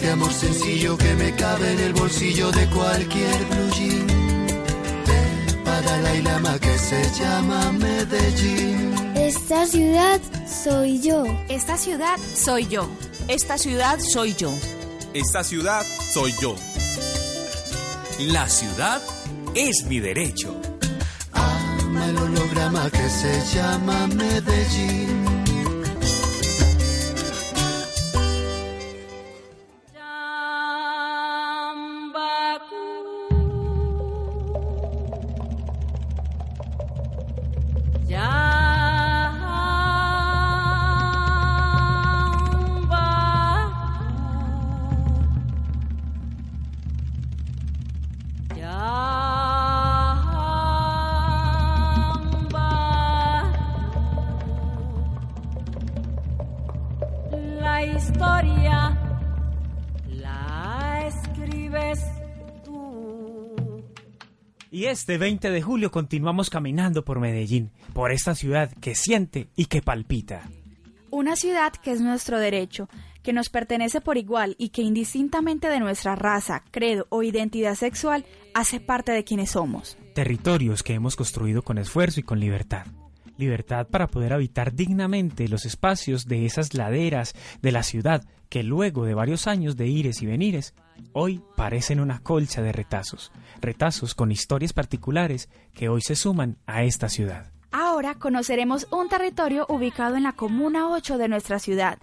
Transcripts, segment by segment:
este amor sencillo que me cabe en el bolsillo de cualquier blue jean. De lama que se llama Medellín. Esta ciudad soy yo. Esta ciudad soy yo. Esta ciudad soy yo. Esta ciudad soy yo. La ciudad es mi derecho. Ama el holograma que se llama Medellín. Este 20 de julio continuamos caminando por Medellín, por esta ciudad que siente y que palpita. Una ciudad que es nuestro derecho, que nos pertenece por igual y que indistintamente de nuestra raza, credo o identidad sexual hace parte de quienes somos. Territorios que hemos construido con esfuerzo y con libertad. Libertad para poder habitar dignamente los espacios de esas laderas de la ciudad que luego de varios años de ires y venires, hoy parecen una colcha de retazos, retazos con historias particulares que hoy se suman a esta ciudad. Ahora conoceremos un territorio ubicado en la Comuna 8 de nuestra ciudad.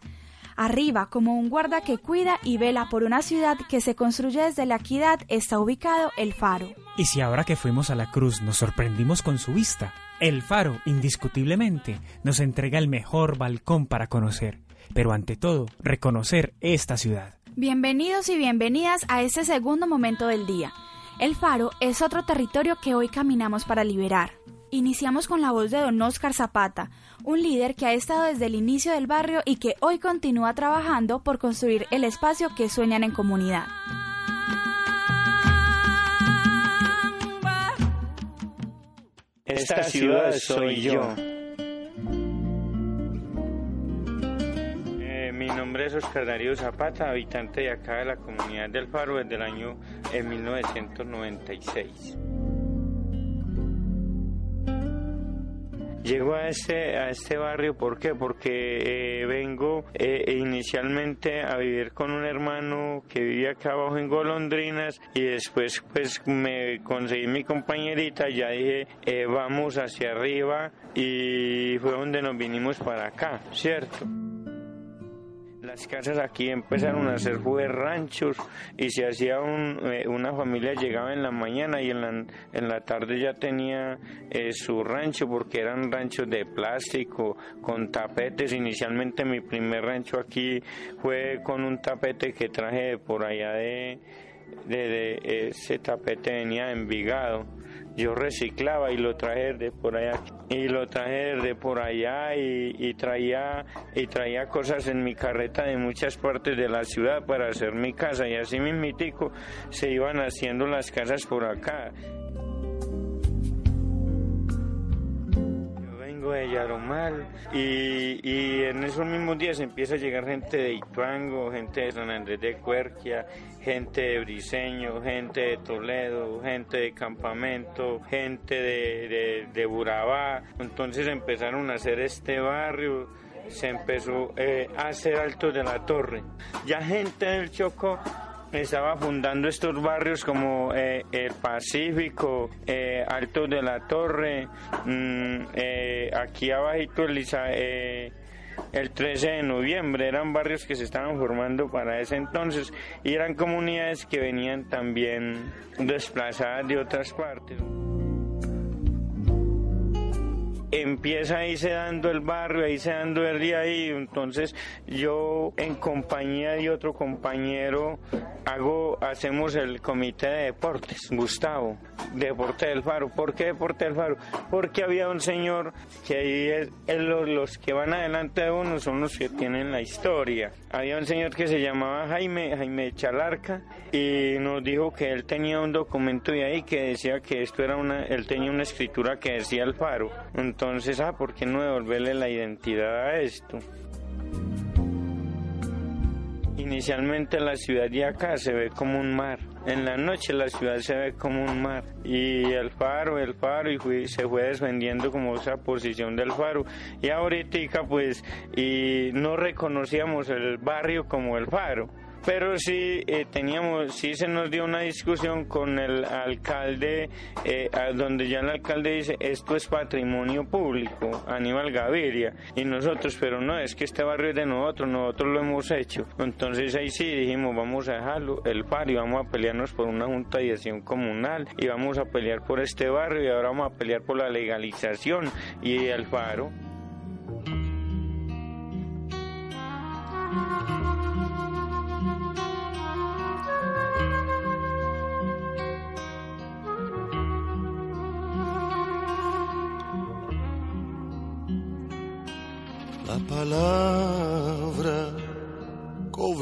Arriba, como un guarda que cuida y vela por una ciudad que se construye desde la equidad, está ubicado el faro. Y si ahora que fuimos a la cruz nos sorprendimos con su vista, el faro, indiscutiblemente, nos entrega el mejor balcón para conocer pero ante todo, reconocer esta ciudad. Bienvenidos y bienvenidas a este segundo momento del día. El Faro es otro territorio que hoy caminamos para liberar. Iniciamos con la voz de don Oscar Zapata, un líder que ha estado desde el inicio del barrio y que hoy continúa trabajando por construir el espacio que sueñan en comunidad. Esta ciudad soy yo. Mi nombre es Oscar Darío Zapata, habitante de acá de la comunidad del Faro desde el año 1996. Llego a este, a este barrio, ¿por qué? Porque eh, vengo eh, inicialmente a vivir con un hermano que vivía acá abajo en Golondrinas y después pues me conseguí mi compañerita, ya dije eh, vamos hacia arriba y fue donde nos vinimos para acá, ¿cierto? Casas aquí empezaron a ser fue ranchos y se hacía un, eh, una familia llegaba en la mañana y en la, en la tarde ya tenía eh, su rancho porque eran ranchos de plástico con tapetes. Inicialmente mi primer rancho aquí fue con un tapete que traje por allá de, de, ese tapete venía de Envigado yo reciclaba y lo traje de por allá y lo traje de por allá y, traía y traía cosas en mi carreta de muchas partes de la ciudad para hacer mi casa y así mismitico se iban haciendo las casas por acá. De Yaromal y, y en esos mismos días empieza a llegar gente de Ituango, gente de San Andrés de Cuerquia, gente de Briseño, gente de Toledo, gente de Campamento, gente de, de, Burabá. Entonces empezaron a hacer este barrio, se empezó eh, a hacer Alto de la Torre. Ya gente del Chocó estaba fundando estos barrios como eh, el Pacífico, eh, Alto de la Torre, mm, aquí abajito Elisa, el 13 de noviembre. Eran barrios que se estaban formando para ese entonces y eran comunidades que venían también desplazadas de otras partes empieza ahí se dando el barrio, ahí se dando el día ahí, entonces yo en compañía de otro compañero hago, hacemos el comité de deportes, Gustavo, Deporte del Faro. ¿Por qué Deporte del Faro? Porque había un señor que ahí es, los, los, que van adelante de uno son los que tienen la historia. Había un señor que se llamaba Jaime, Jaime Chalarca, y nos dijo que él tenía un documento de ahí que decía que esto era una, él tenía una escritura que decía el Faro. Entonces, ah, ¿por qué no devolverle la identidad a esto? Inicialmente la ciudad de acá se ve como un mar. En la noche la ciudad se ve como un mar. Y el faro, el faro, y se fue descendiendo como esa posición del faro. Y ahorita pues y no reconocíamos el barrio como el faro pero sí eh, teníamos, sí se nos dio una discusión con el alcalde, eh, donde ya el alcalde dice esto es patrimonio público, Aníbal Gaviria, y nosotros, pero no, es que este barrio es de nosotros, nosotros lo hemos hecho. Entonces ahí sí dijimos, vamos a dejarlo, el faro, y vamos a pelearnos por una junta de acción comunal, y vamos a pelear por este barrio, y ahora vamos a pelear por la legalización y el faro.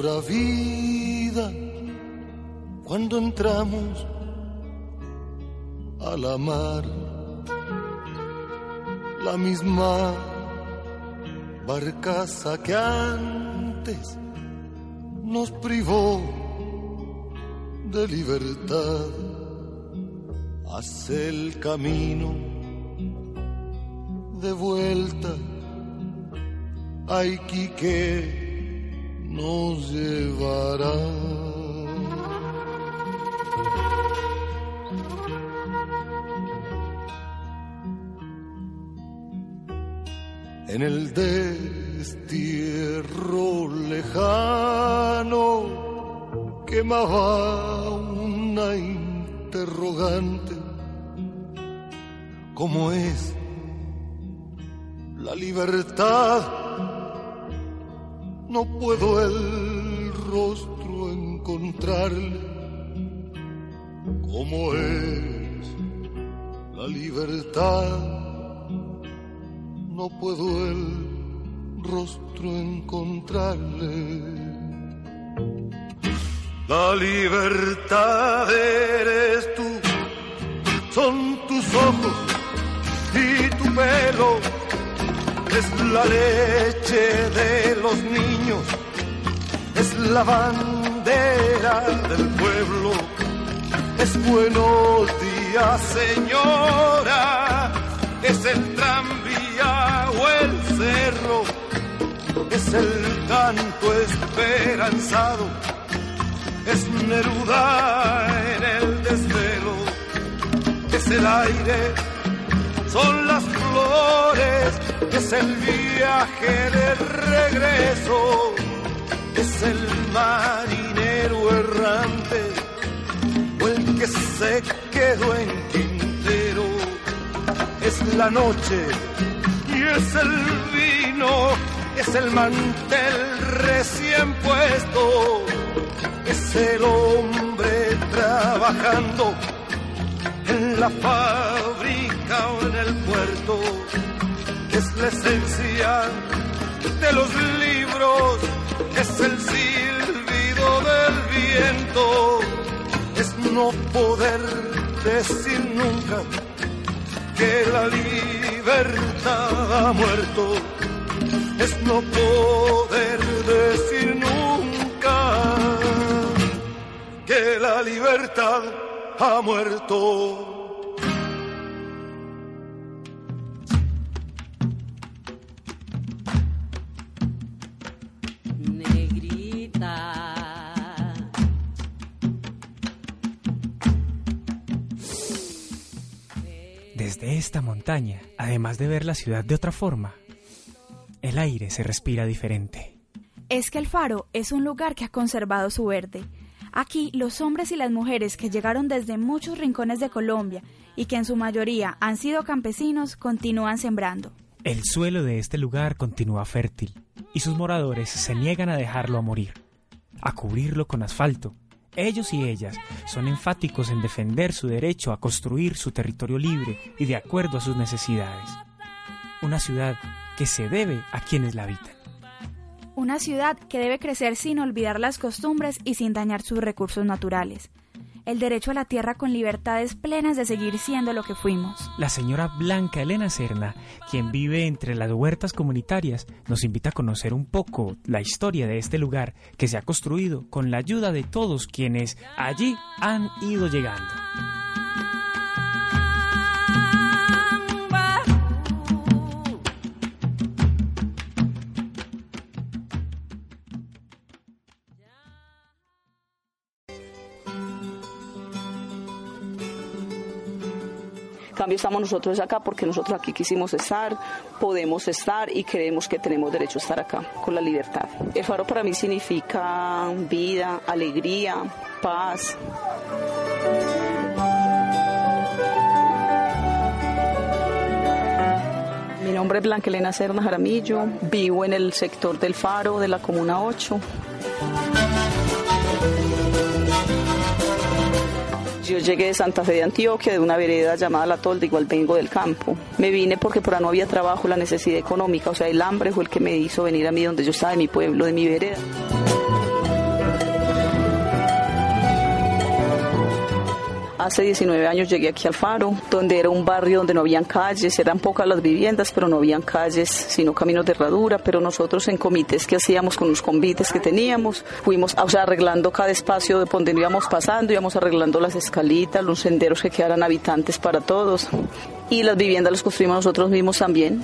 Cobra vida cuando entramos a la mar. La misma barcaza que antes nos privó de libertad hace el camino de vuelta Ay, que nos llevará. En el destierro lejano quemaba una interrogante. ¿Cómo es la libertad? No puedo el rostro encontrarle como es la libertad. No puedo el rostro encontrarle. La libertad eres tú, son tus ojos y tu pelo es la leche de los niños, es la bandera del pueblo, es buenos días señora, es el tranvía o el cerro, es el canto esperanzado, es Neruda en el desvelo, es el aire, son las flores es el viaje de regreso, es el marinero errante o el que se quedó en Quintero, es la noche y es el vino, es el mantel recién puesto, es el hombre trabajando en la fábrica puerto es la esencia de los libros, es el silbido del viento, es no poder decir nunca que la libertad ha muerto, es no poder decir nunca que la libertad ha muerto. Esta montaña, además de ver la ciudad de otra forma, el aire se respira diferente. Es que el faro es un lugar que ha conservado su verde. Aquí los hombres y las mujeres que llegaron desde muchos rincones de Colombia y que en su mayoría han sido campesinos continúan sembrando. El suelo de este lugar continúa fértil y sus moradores se niegan a dejarlo a morir, a cubrirlo con asfalto, ellos y ellas son enfáticos en defender su derecho a construir su territorio libre y de acuerdo a sus necesidades. Una ciudad que se debe a quienes la habitan. Una ciudad que debe crecer sin olvidar las costumbres y sin dañar sus recursos naturales. El derecho a la tierra con libertades plenas de seguir siendo lo que fuimos. La señora Blanca Elena Serna, quien vive entre las huertas comunitarias, nos invita a conocer un poco la historia de este lugar que se ha construido con la ayuda de todos quienes allí han ido llegando. Cambio estamos nosotros acá porque nosotros aquí quisimos estar, podemos estar y creemos que tenemos derecho a estar acá con la libertad. El faro para mí significa vida, alegría, paz. Mi nombre es Blanca Elena Serna Jaramillo, vivo en el sector del Faro de la Comuna 8. Yo llegué de Santa Fe de Antioquia, de una vereda llamada La Tolda, igual vengo del campo. Me vine porque por ahí no había trabajo, la necesidad económica, o sea, el hambre fue el que me hizo venir a mí donde yo estaba, de mi pueblo, de mi vereda. Hace 19 años llegué aquí al Faro, donde era un barrio donde no habían calles, eran pocas las viviendas, pero no habían calles, sino caminos de herradura, pero nosotros en comités que hacíamos con los convites que teníamos, fuimos o sea, arreglando cada espacio de donde íbamos pasando, íbamos arreglando las escalitas, los senderos que quedaran habitantes para todos, y las viviendas las construimos nosotros mismos también.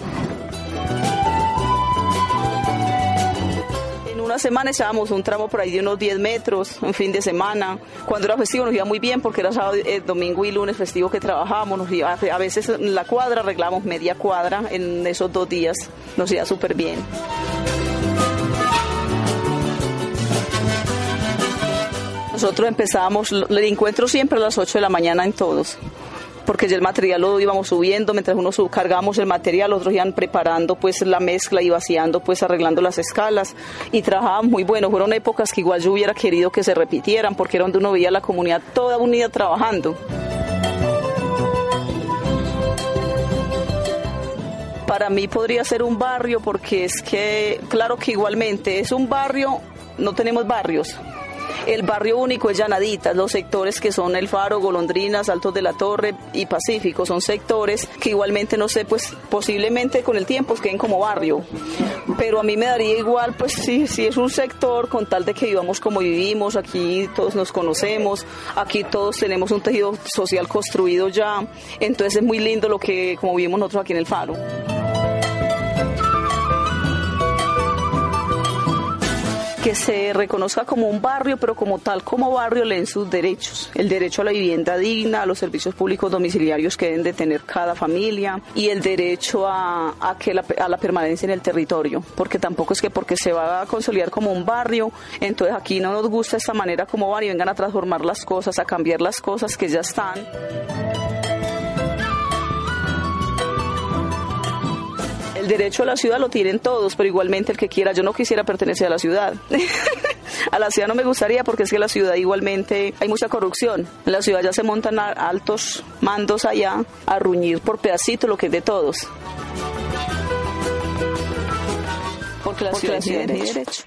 Una semana echábamos un tramo por ahí de unos 10 metros, un fin de semana. Cuando era festivo nos iba muy bien porque era sábado, eh, domingo y lunes festivo que trabajábamos. Nos iba, a veces en la cuadra arreglábamos media cuadra en esos dos días. Nos iba súper bien. Nosotros empezábamos el encuentro siempre a las 8 de la mañana en todos porque ya el material lo íbamos subiendo, mientras uno cargamos el material, otros iban preparando pues la mezcla y vaciando, pues arreglando las escalas y trabajaban muy bueno. Fueron épocas que igual yo hubiera querido que se repitieran porque era donde uno veía la comunidad toda unida trabajando. Para mí podría ser un barrio porque es que, claro que igualmente es un barrio, no tenemos barrios, el barrio único es Llanaditas, los sectores que son El Faro, Golondrinas, Altos de la Torre y Pacífico, son sectores que igualmente, no sé, pues posiblemente con el tiempo queden como barrio. Pero a mí me daría igual, pues sí es un sector con tal de que vivamos como vivimos, aquí todos nos conocemos, aquí todos tenemos un tejido social construido ya, entonces es muy lindo lo que como vivimos nosotros aquí en El Faro. Que se reconozca como un barrio, pero como tal como barrio leen sus derechos. El derecho a la vivienda digna, a los servicios públicos domiciliarios que deben de tener cada familia y el derecho a, que la, a la permanencia en el territorio, porque tampoco es que porque se va a consolidar como un barrio, entonces aquí no nos gusta esta manera como van y vengan a transformar las cosas, a cambiar las cosas que ya están. Derecho a la ciudad lo tienen todos, pero igualmente el que quiera, yo no quisiera pertenecer a la ciudad. a la ciudad no me gustaría porque es que la ciudad igualmente hay mucha corrupción. En la ciudad ya se montan altos mandos allá a ruñir por pedacito lo que es de todos. Porque la ciudad tiene derecho.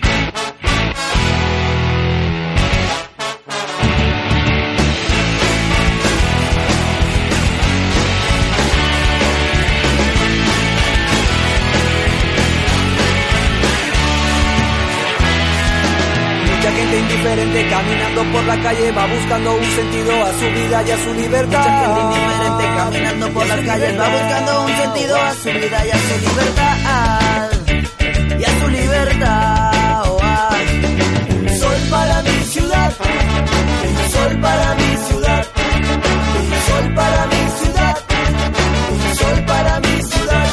Indiferente caminando por la calle va buscando un sentido a su vida y a su libertad. Indiferente caminando por las calles va buscando un sentido a su vida y a su libertad. Y a su libertad. Oh, sol para mi ciudad. Sol para mi ciudad. Sol para mi ciudad. Sol para mi ciudad.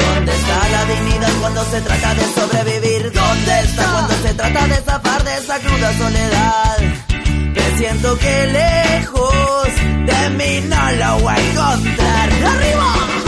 ¿Dónde está la dignidad cuando se trata de sobrevivir? ¿Dónde está cuando se trata de zafar de esa cruda soledad? Que siento que lejos de mí no lo voy a encontrar. ¡Arriba!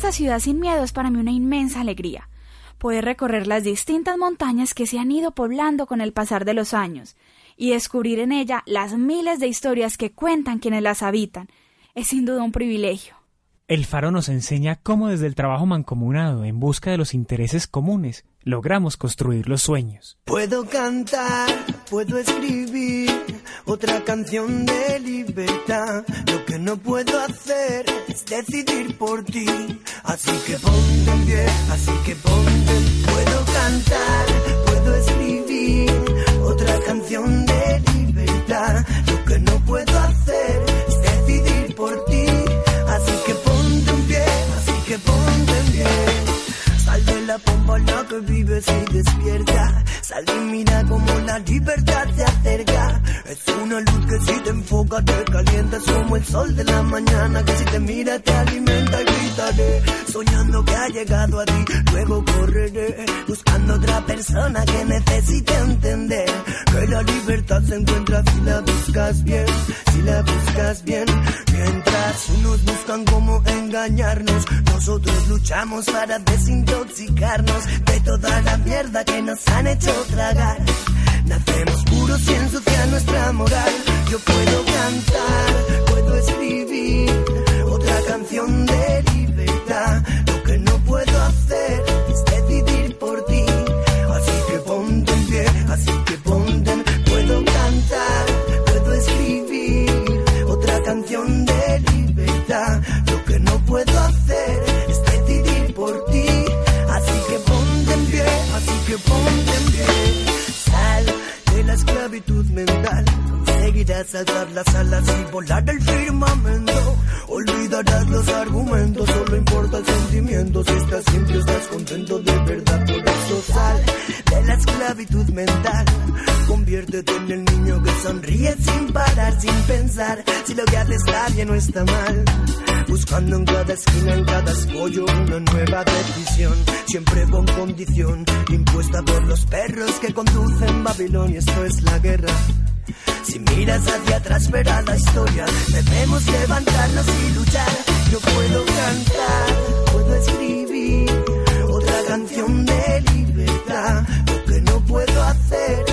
Esta ciudad sin miedo es para mí una inmensa alegría. Poder recorrer las distintas montañas que se han ido poblando con el pasar de los años y descubrir en ella las miles de historias que cuentan quienes las habitan es sin duda un privilegio. El faro nos enseña cómo desde el trabajo mancomunado en busca de los intereses comunes logramos construir los sueños. Puedo cantar, puedo escribir otra canción de libertad. Lo que no puedo hacer es decidir por ti. Así que ponte en pie, así que ponte. Puedo cantar, puedo escribir otra canción de libertad. Lo que no puedo hacer la pompa la que vives y despierta. Sal y mira como la libertad se acerca. Si te enfoca te calienta. Es como el sol de la mañana que si te mira te alimenta y gritaré. Soñando que ha llegado a ti, luego correré. Buscando otra persona que necesite entender. Que la libertad se encuentra si la buscas bien. Si la buscas bien. Mientras unos buscan cómo engañarnos, nosotros luchamos para desintoxicarnos de toda la mierda que nos han hecho tragar. Nacemos puros y ensucia nuestra moral. Yo puedo cantar, puedo escribir otra canción de libertad. Lo que no puedo hacer alzar las alas y volar el firmamento. Olvidarás los argumentos, solo importa el sentimiento. Si estás simple, estás contento de verdad. Por eso sal de la esclavitud mental. Conviértete en el niño que sonríe sin parar, sin pensar si lo que hace está bien o está mal. Buscando en cada esquina, en cada escollo, una nueva decisión. Siempre con condición, impuesta por los perros que conducen Babilonia. Esto es la guerra. Si miras hacia atrás verás la historia. Debemos levantarnos y luchar. Yo puedo cantar, puedo escribir otra canción de libertad. Lo que no puedo hacer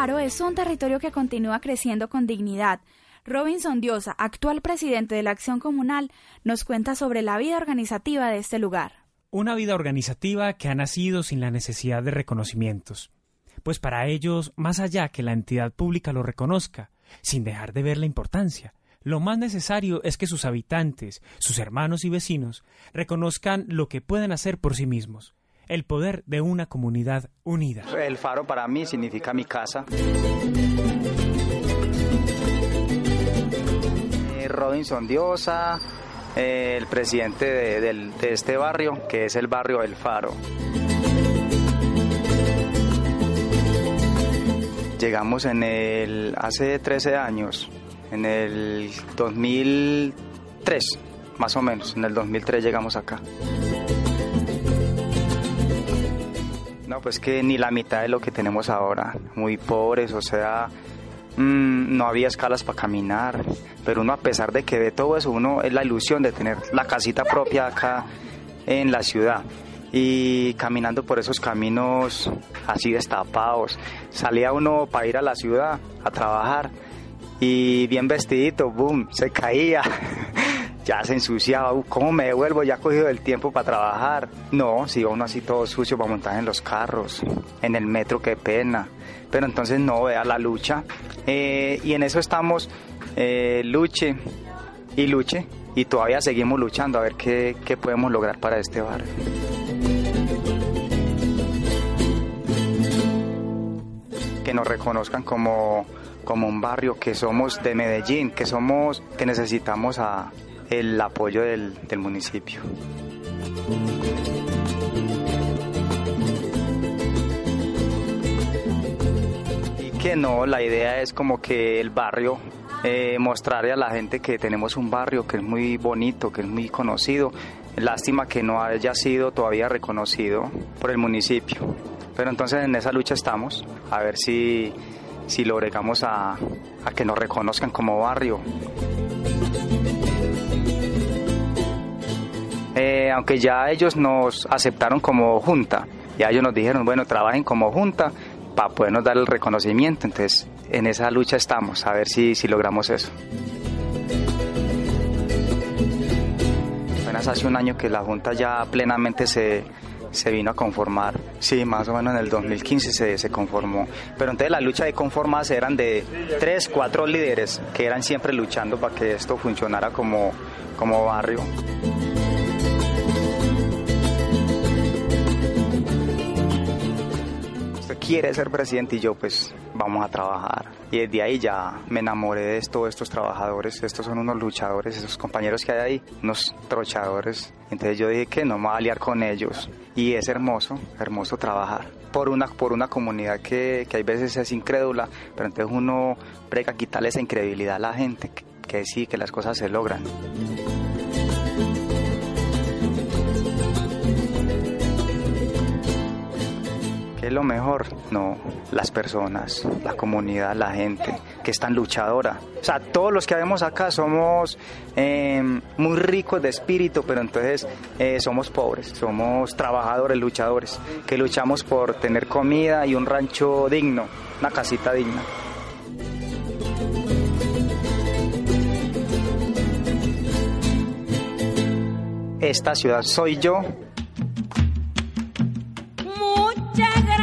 Es un territorio que continúa creciendo con dignidad. Robinson Diosa, actual presidente de la Acción Comunal, nos cuenta sobre la vida organizativa de este lugar. Una vida organizativa que ha nacido sin la necesidad de reconocimientos. Pues para ellos, más allá que la entidad pública lo reconozca, sin dejar de ver la importancia, lo más necesario es que sus habitantes, sus hermanos y vecinos, reconozcan lo que pueden hacer por sí mismos, el poder de una comunidad unida. El faro para mí significa mi casa. Eh, Robinson Diosa, eh, el presidente de, este barrio, que es el barrio del Faro. Llegamos en el hace 13 años, en el 2003, más o menos, en el 2003 llegamos acá. No, pues que ni la mitad de lo que tenemos ahora, muy pobres, o sea, mm, no había escalas para caminar, pero uno a pesar de que ve todo eso, uno es la ilusión de tener la casita propia acá en la ciudad. Y caminando por esos caminos así destapados, salía uno para ir a la ciudad a trabajar y bien vestidito, boom, se caía. ya se ensuciaba, "Uh, ¿cómo me devuelvo? Ya he cogido el tiempo para trabajar. No, si uno así todo sucio para montar en los carros, en el metro, qué pena. Pero entonces no, vea la lucha. Eh, y en eso estamos, eh, luche y luche, y todavía seguimos luchando a ver qué, qué podemos lograr para este barrio. que nos reconozcan como, como un barrio, que somos de Medellín, que somos, que necesitamos a- el apoyo del, municipio. Y que no, la idea es como que el barrio, eh, mostrarle a la gente que tenemos un barrio que es muy bonito, que es muy conocido. Lástima que no haya sido todavía reconocido por el municipio. Pero entonces en esa lucha estamos, a ver si, si logramos a, a que nos reconozcan como barrio. Eh, aunque ya ellos nos aceptaron como junta, ya ellos nos dijeron, bueno, trabajen como junta para podernos dar el reconocimiento. Entonces, en esa lucha estamos, a ver si, si logramos eso. Apenas hace un año que la junta ya plenamente se, se vino a conformar. Sí, más o menos en el 2015 se, se conformó. Pero entonces la lucha de conformarse eran de tres, cuatro líderes que eran siempre luchando para que esto funcionara como, como barrio. Quiere ser presidente y yo pues vamos a trabajar. Y desde ahí ya me enamoré de esto, estos trabajadores, estos son unos luchadores, esos compañeros que hay ahí, unos trochadores. Entonces yo dije que no me voy a aliar con ellos. Y es hermoso, hermoso trabajar por una, por una comunidad que, que hay veces es incrédula, pero entonces uno prega quitarle esa incredibilidad a la gente, que, que sí, que las cosas se logran. Lo mejor? No, las personas, la comunidad, la gente que es tan luchadora. O sea, todos los que vemos acá somos eh, muy ricos de espíritu, pero entonces eh, somos pobres, somos trabajadores, luchadores, que luchamos por tener comida y un rancho digno, una casita digna. Esta ciudad soy yo, Muchas gracias.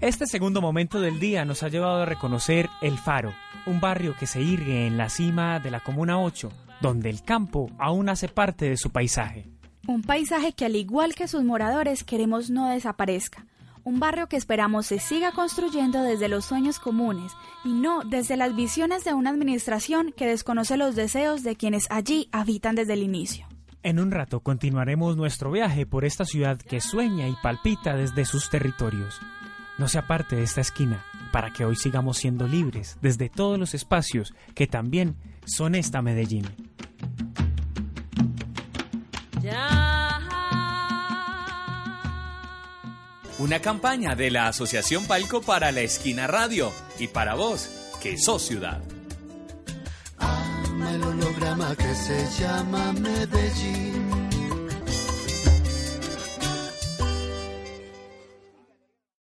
Este segundo momento del día nos ha llevado a reconocer El Faro, un barrio que se irgue en la cima de la Comuna 8, donde el campo aún hace parte de su paisaje. Un paisaje que al igual que sus moradores queremos no desaparezca. un barrio que esperamos se siga construyendo desde los sueños comunes y no desde las visiones de una administración que desconoce los deseos de quienes allí habitan desde el inicio. En un rato continuaremos nuestro viaje por esta ciudad que sueña y palpita desde sus territorios. No se aparte de esta esquina para que hoy sigamos siendo libres desde todos los espacios que también son esta Medellín. Una campaña de la Asociación Palco para la Esquina Radio y para vos, que sos ciudad. Ama el holograma que se llama Medellín.